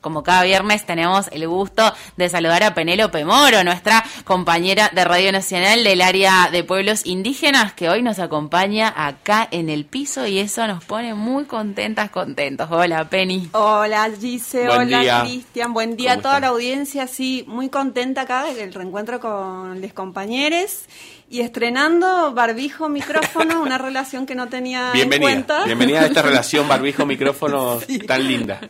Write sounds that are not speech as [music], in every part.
Como cada viernes tenemos el gusto de saludar a Penélope Moro, nuestra compañera de Radio Nacional del área de pueblos indígenas, que hoy nos acompaña acá en el piso y eso nos pone muy contentas, contentos. Hola, Penny. Hola, Gise. Hola, Cristian. Buen día a toda la audiencia. Sí, muy contenta acá del reencuentro con los compañeros y estrenando barbijo micrófono, una [laughs] relación que no tenía en cuenta. Bienvenida a esta relación [laughs] barbijo micrófono tan linda.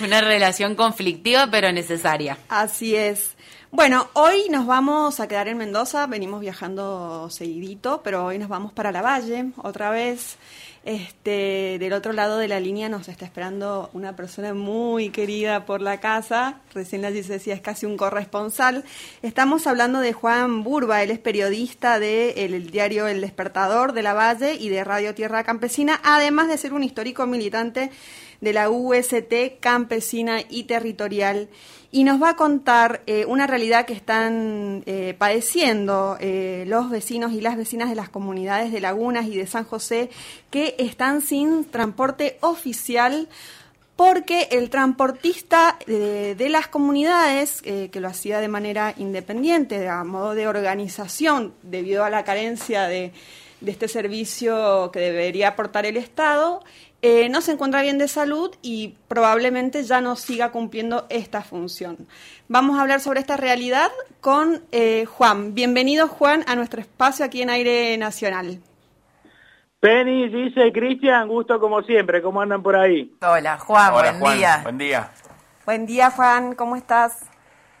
Una relación conflictiva pero necesaria. Así es. Bueno, hoy nos vamos a quedar en Mendoza, venimos viajando seguidito, pero hoy nos vamos para la Valle otra vez. Este, del otro lado de la línea nos está esperando una persona muy querida por la casa, recién se decía es casi un corresponsal. Estamos hablando de Juan Burba, él es periodista del diario El Despertador de la Valle y de Radio Tierra Campesina, además de ser un histórico militante de la UST campesina y territorial y nos va a contar eh, una realidad que están eh, padeciendo eh, los vecinos y las vecinas de las comunidades de Lagunas y de San José que están sin transporte oficial porque el transportista de, las comunidades, que lo hacía de manera independiente, a modo de organización, debido a la carencia de, de este servicio que debería aportar el Estado, eh, no se encuentra bien de salud y probablemente ya no siga cumpliendo esta función. Vamos a hablar sobre esta realidad con eh, Juan. Bienvenido Juan a nuestro espacio aquí en Aire Nacional. Penny, dice Cristian, gusto como siempre, ¿cómo andan por ahí? Hola Juan, buen día. Buen día. Buen día Juan, ¿cómo estás?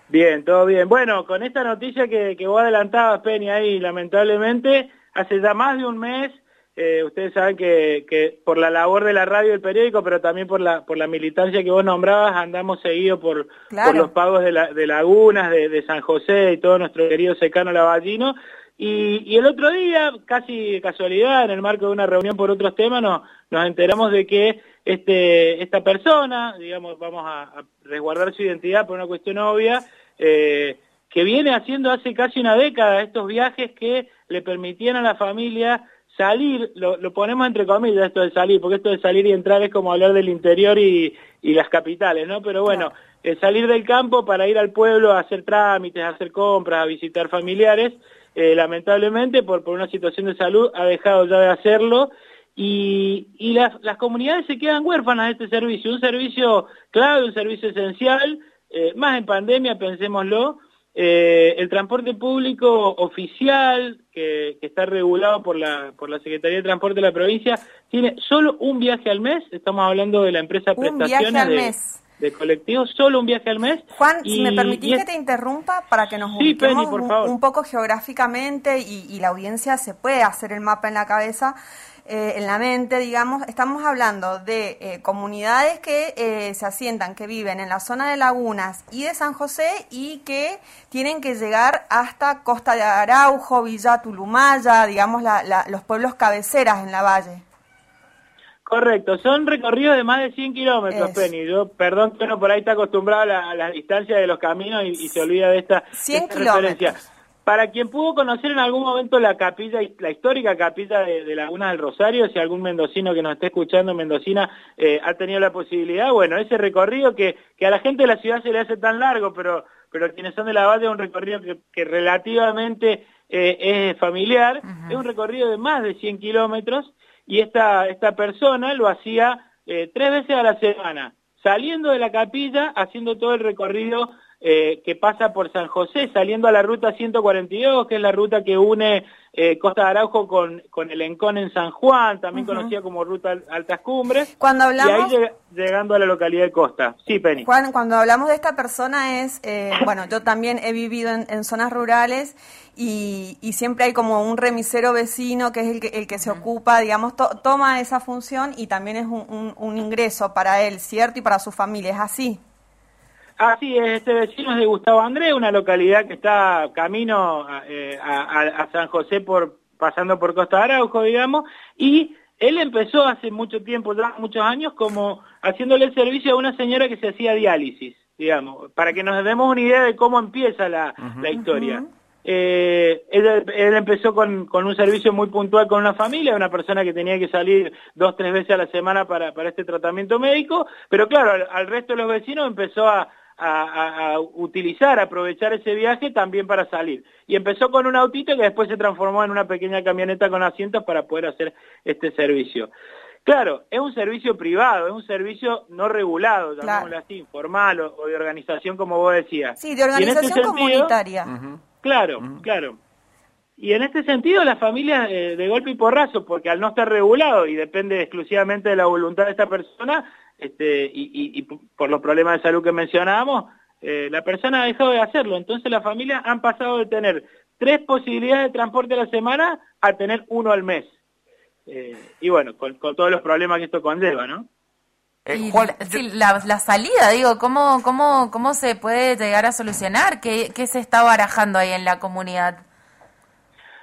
Bien, todo bien. Bueno, con esta noticia que, que vos adelantabas, Penny, ahí lamentablemente, hace ya más de un mes eh, ustedes saben que, por la labor de la radio y el periódico, pero también por la, por la militancia que vos nombrabas, andamos seguidos por, los pagos de, lagunas, de, San José y todo nuestro querido secano lavallino. Y, y, el otro día, casi de casualidad, en el marco de una reunión por otros temas, nos, nos enteramos de que este, esta persona, digamos, vamos a, resguardar su identidad por una cuestión obvia, eh, que viene haciendo hace casi una década estos viajes que le permitían a la familia salir, lo, ponemos entre comillas esto de salir, porque esto de salir y entrar es como hablar del interior y, las capitales, ¿no? Pero bueno, salir del campo para ir al pueblo a hacer trámites, a hacer compras, a visitar familiares, eh, lamentablemente por, por una situación de salud ha dejado ya de hacerlo y, y las, las comunidades se quedan huérfanas de este servicio, un servicio clave, un servicio esencial, eh, más en pandemia, pensémoslo, eh, el transporte público oficial, que, está regulado por la, por la Secretaría de Transporte de la provincia, tiene solo un viaje al mes, estamos hablando de la empresa Prestaciones de, de colectivos, solo un viaje al mes. Juan, si me permitís que te interrumpa para que nos ubiquemos un, poco geográficamente y, y la audiencia se puede hacer el mapa en la cabeza. Eh, en la mente, digamos, estamos hablando de eh, comunidades que eh, se asientan, que viven en la zona de Lagunas y de San José y que tienen que llegar hasta Costa de Araujo, Villa Tulumaya, digamos, los pueblos cabeceras en la valle. Correcto, son recorridos de más de 100 kilómetros, Penny. Yo, perdón que uno por ahí está acostumbrado a la, a distancia de los caminos y, se olvida de esta, 100 kilómetros. Para quien pudo conocer en algún momento la capilla, la histórica capilla de, Laguna del Rosario, si algún mendocino que nos esté escuchando, mendocina, eh, ha tenido la posibilidad, bueno, ese recorrido que, a la gente de la ciudad se le hace tan largo, pero, pero quienes son de la valle es un recorrido que, relativamente eh, es familiar, es un recorrido de más de 100 kilómetros, y esta, esta persona lo hacía eh, tres veces a la semana, saliendo de la capilla, haciendo todo el recorrido eh, que pasa por San José, saliendo a la ruta 142, que es la ruta que une eh, Costa de Araujo con, con el Encón en San Juan, también conocida como Ruta Altas Cumbres. Cuando hablamos... Y ahí llegando a la localidad de Costa. Sí, Penny. Juan, cuando hablamos de esta persona es, eh, bueno, yo también he vivido en, zonas rurales y, y, siempre hay como un remisero vecino que es el que, el que se ocupa, digamos, toma esa función y también es un, un, un ingreso para él, ¿cierto? Y para su familia, ¿es así? Así es, este vecino es de Gustavo Andrés, una localidad que está camino eh, a, San José por pasando por Costa Araujo, digamos, y él empezó hace mucho tiempo, ya muchos años, como haciéndole el servicio a una señora que se hacía diálisis, digamos, para que nos demos una idea de cómo empieza la, historia. eh, él, empezó con, con, un servicio muy puntual con una familia, una persona que tenía que salir dos, tres veces a la semana para, para este tratamiento médico, pero claro, al, resto de los vecinos empezó a, a, a, utilizar, aprovechar ese viaje también para salir. Y empezó con un autito que después se transformó en una pequeña camioneta con asientos para poder hacer este servicio. Claro, es un servicio privado, es un servicio no regulado, llamémoslo así, informal o, de organización, como vos decías. Sí, de este organización comunitaria. Claro, claro. Y en este sentido la familia eh, de golpe y porrazo, porque al no estar regulado y depende exclusivamente de la voluntad de esta persona, este, y, por los problemas de salud que mencionábamos, eh, la persona ha dejado de hacerlo. Entonces la familia han pasado de tener tres posibilidades de transporte a la semana a tener uno al mes. Eh, y bueno, con, todos los problemas que esto conlleva, ¿no? Eh, la, salida, digo, ¿cómo, cómo, ¿cómo se puede llegar a solucionar? ¿Qué, qué se está barajando ahí en la comunidad?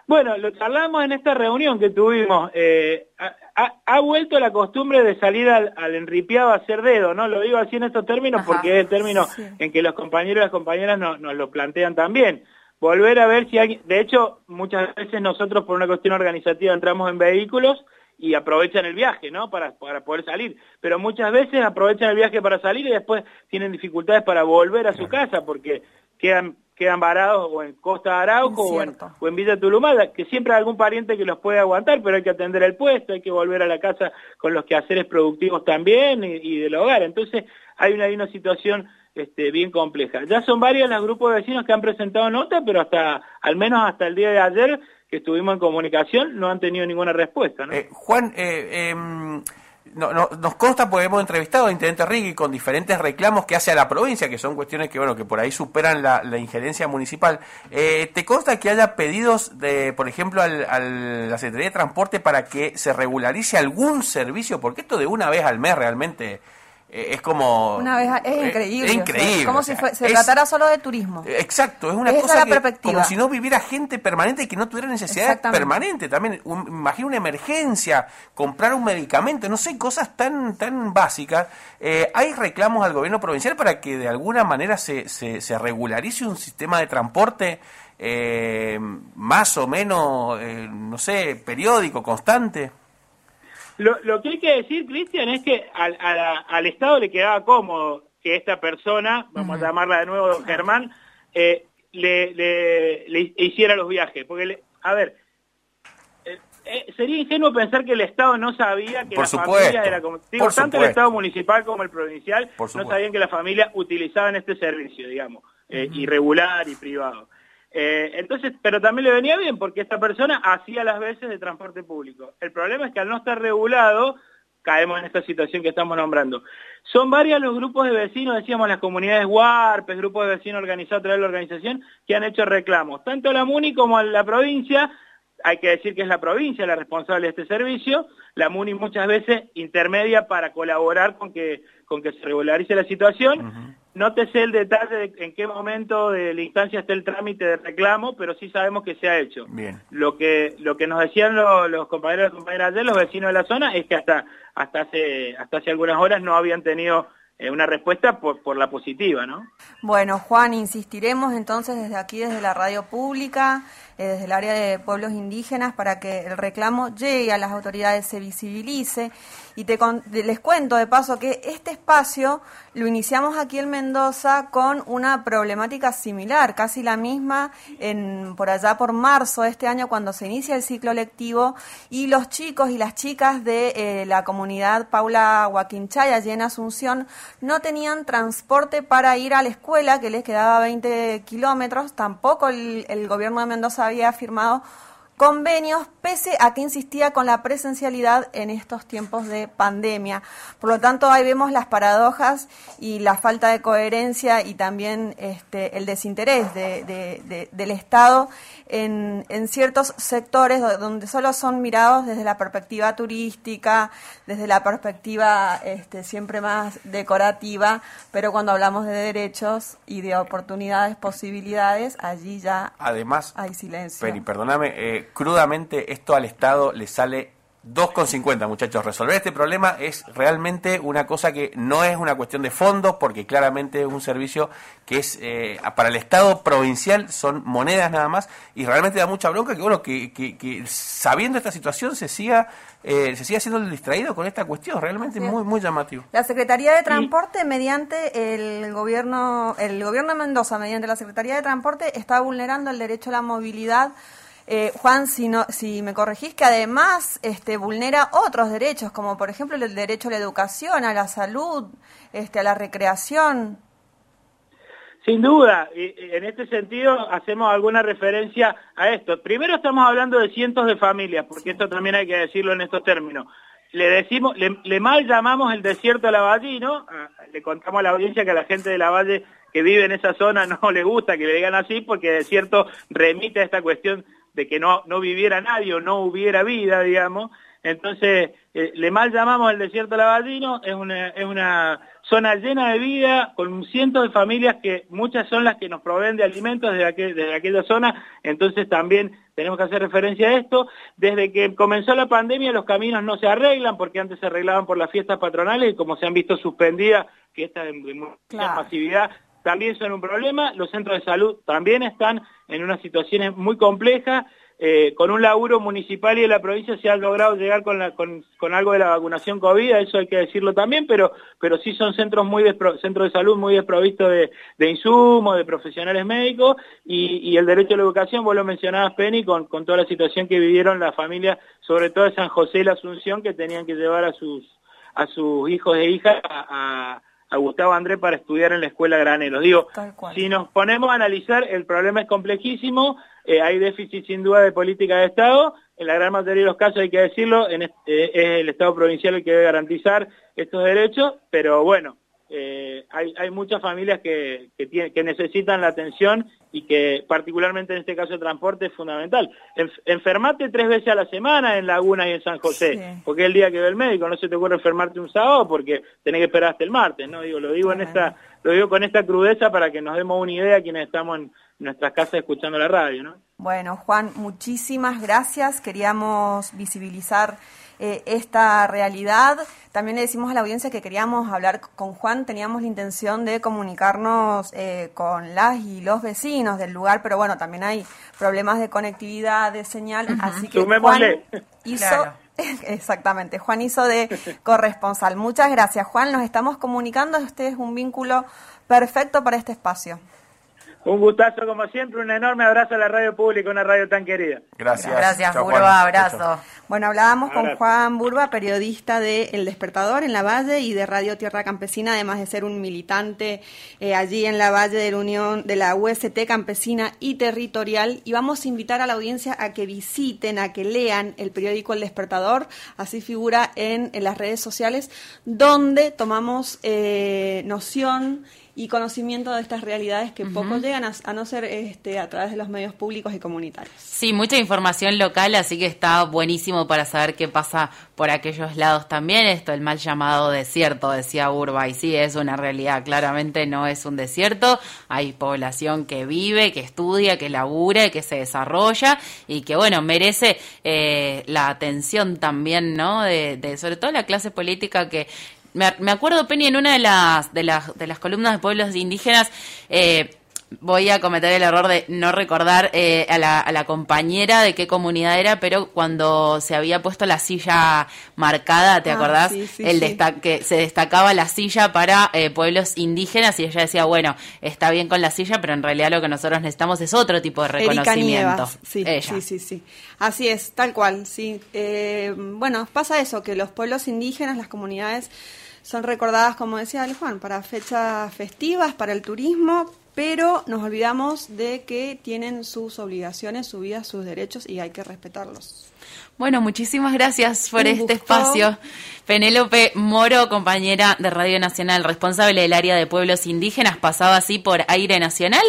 Bueno, lo charlamos en esta reunión que tuvimos. Eh, ha, vuelto la costumbre de salir al, enripiado a hacer dedo, ¿no? Lo digo así en estos términos porque es el término en que los compañeros y las compañeras nos lo plantean también volver a ver si hay... De hecho, muchas veces nosotros por una cuestión organizativa entramos en vehículos y aprovechan el viaje, ¿no? Para, para poder salir. Pero muchas veces aprovechan el viaje para salir y después tienen dificultades para volver a su casa porque quedan quedan varados o en Costa Arauco o en, o en, Villa Tulumada, que siempre hay algún pariente que los puede aguantar, pero hay que atender el puesto, hay que volver a la casa con los quehaceres productivos también y, y del hogar. Entonces hay una, hay una situación este, bien compleja. Ya son varios los grupos de vecinos que han presentado nota, pero hasta, al menos hasta el día de ayer que estuvimos en comunicación, no han tenido ninguna respuesta. Eh, Juan, eh, em, no, nos consta porque hemos entrevistado a Intendente Rigui con diferentes reclamos que hace a la provincia, que son cuestiones que, bueno, que por ahí superan la, injerencia municipal. Eh, ¿Te consta que haya pedidos, de, por ejemplo, a la Secretaría de Transporte para que se regularice algún servicio? Porque esto de una vez al mes realmente es como... Una vez, es increíble. Es increíble. como si se tratara solo de turismo. Exacto, es una cosa que, como si no viviera gente permanente y que no tuviera necesidad permanente. También, un, imagino una emergencia, comprar un medicamento, no sé, cosas tan, tan básicas. Eh, ¿Hay reclamos al gobierno provincial para que de alguna manera se, se, se regularice un sistema de transporte eh, más o menos, no sé, periódico, constante? Lo, que hay que decir, Cristian, es que al, Estado le quedaba cómodo que esta persona, vamos a llamarla de nuevo Germán, eh, le, hiciera los viajes. Porque, a ver, eh, eh, sería ingenuo pensar que el Estado no sabía que la familia era como... Digo, tanto el Estado municipal como el provincial no sabían que la familia utilizaban este servicio, digamos, irregular y privado. Eh, entonces, pero también le venía bien porque esta persona hacía las veces de transporte público. El problema es que al no estar regulado, caemos en esta situación que estamos nombrando. Son varios los grupos de vecinos, decíamos las comunidades WARPES, grupos de vecinos organizados a través de la organización, que han hecho reclamos. Tanto la MUNI como la provincia, hay que decir que es la provincia la responsable de este servicio, la MUNI muchas veces intermedia para colaborar con que, con que se regularice la situación. No te sé el detalle de en qué momento de la instancia está el trámite de reclamo, pero sí sabemos que se ha hecho. Bien. Lo que lo que nos decían los, compañeros y compañeras ayer, los vecinos de la zona, es que hasta hasta hace hasta hace algunas horas no habían tenido eh, una respuesta por, por la positiva, ¿no? Bueno, Juan, insistiremos entonces desde aquí, desde la radio pública, eh, desde el área de pueblos indígenas, para que el reclamo llegue a las autoridades, se visibilice. Y te, les cuento de paso que este espacio lo iniciamos aquí en Mendoza con una problemática similar, casi la misma, en, por allá por marzo de este año, cuando se inicia el ciclo lectivo, y los chicos y las chicas de eh, la comunidad Paula Huaquinchay, allí en Asunción, no tenían transporte para ir a la escuela, que les quedaba 20 kilómetros, tampoco el, el gobierno de Mendoza había firmado convenios, pese a que insistía con la presencialidad en estos tiempos de pandemia. Por lo tanto, ahí vemos las paradojas y la falta de coherencia y también este, el desinterés del Estado en, ciertos sectores donde solo son mirados desde la perspectiva turística, desde la perspectiva este, siempre más decorativa, pero cuando hablamos de derechos y de oportunidades, posibilidades, allí ya Además, hay silencio. Peri, perdóname, eh, crudamente esto al Estado le sale 2,50 muchachos. Resolver este problema es realmente una cosa que no es una cuestión de fondos, porque claramente es un servicio que es eh, para el Estado provincial, son monedas nada más, y realmente da mucha bronca que, bueno, que, que, sabiendo esta situación se siga, eh, se siga siendo distraído con esta cuestión, realmente muy, muy llamativo. La Secretaría de Transporte, mediante el gobierno, el gobierno de Mendoza, mediante la Secretaría de Transporte, está vulnerando el derecho a la movilidad eh, Juan, si, no, si me corregís, que además este, vulnera otros derechos, como por ejemplo el derecho a la educación, a la salud, este, a la recreación. Sin duda, en este sentido hacemos alguna referencia a esto. Primero estamos hablando de cientos de familias, porque esto también hay que decirlo en estos términos. Le decimos, le, mal llamamos el desierto lavallino, ah, le contamos a la audiencia que a la gente de la Valle que vive en esa zona no le gusta que le digan así, porque desierto remite a esta cuestión de que no, no viviera nadie o no hubiera vida, digamos. Entonces, eh, le mal llamamos el desierto lavadino, es una, es una zona llena de vida, con cientos de familias que muchas son las que nos proveen de alimentos desde, aquel, desde aquella zona, entonces también tenemos que hacer referencia a esto. Desde que comenzó la pandemia los caminos no se arreglan, porque antes se arreglaban por las fiestas patronales y como se han visto suspendidas, que esta de, mucha masividad también son un problema, los centros de salud también están en unas situaciones muy complejas, eh, con un laburo municipal y de la provincia se ha logrado llegar con, algo de la vacunación COVID, eso hay que decirlo también, pero, pero sí son centros muy de salud muy desprovistos de, insumos, de profesionales médicos, y, el derecho a la educación, vos lo mencionabas, Penny, con, toda la situación que vivieron las familias, sobre todo de San José y la Asunción, que tenían que llevar a sus, a sus hijos e hijas a Gustavo André para estudiar en la escuela Granero. Digo, si nos ponemos a analizar, el problema es complejísimo, eh, hay déficit sin duda de política de Estado, en la gran mayoría de los casos hay que decirlo, en eh, es el Estado provincial el que debe garantizar estos derechos, pero bueno, eh, hay, hay, muchas familias que, que, necesitan la atención y que particularmente en este caso el transporte es fundamental. enfermate tres veces a la semana en Laguna y en San José, porque es el día que ve el médico, no se te ocurre enfermarte un sábado porque tenés que esperar hasta el martes, ¿no? Digo, lo digo en esta, lo digo con esta crudeza para que nos demos una idea quienes estamos en nuestras casas escuchando la radio, ¿no? Bueno, Juan, muchísimas gracias. Queríamos visibilizar eh, esta realidad. También le decimos a la audiencia que queríamos hablar con Juan, teníamos la intención de comunicarnos eh, con las y los vecinos del lugar, pero bueno, también hay problemas de conectividad, de señal, así que Juan hizo... [laughs] Exactamente, Juan hizo de corresponsal. Muchas gracias, Juan. Nos estamos comunicando. Usted es un vínculo perfecto para este espacio. Un gustazo como siempre, un enorme abrazo a la radio pública, una radio tan querida. Gracias. Gracias, Burba, abrazo. Bueno, hablábamos con Juan Burba, periodista de El Despertador en La Valle y de Radio Tierra Campesina, además de ser un militante eh, allí en La Valle de la Unión de la UST Campesina y Territorial. Y vamos a invitar a la audiencia a que visiten, a que lean el periódico El Despertador, así figura en, las redes sociales, donde tomamos eh, noción y conocimiento de estas realidades que poco llegan a, no ser este, a través de los medios públicos y comunitarios. Sí, mucha información local, así que está buenísimo para saber qué pasa por aquellos lados también. Esto, el mal llamado desierto, decía Urba, y sí, es una realidad, claramente no es un desierto, hay población que vive, que estudia, que labura, que se desarrolla y que, bueno, merece eh, la atención también, ¿no? De, de sobre todo la clase política que me, acuerdo, Penny, en una de las, de las, de las columnas de pueblos indígenas, eh, voy a cometer el error de no recordar eh, a, la, a, la, compañera de qué comunidad era, pero cuando se había puesto la silla marcada, ¿te ah, acordás? el que se destacaba la silla para eh, pueblos indígenas y ella decía, bueno, está bien con la silla, pero en realidad lo que nosotros necesitamos es otro tipo de reconocimiento. Sí, sí, sí, sí. Así es, tal cual, sí. bueno, pasa eso, que los pueblos indígenas, las comunidades son recordadas, como decía Ale Juan, para fechas festivas, para el turismo, pero nos olvidamos de que tienen sus obligaciones, su vida, sus derechos y hay que respetarlos. Bueno, muchísimas gracias por este espacio. Penélope Moro, compañera de Radio Nacional, responsable del área de pueblos indígenas, pasaba así por Aire Nacional.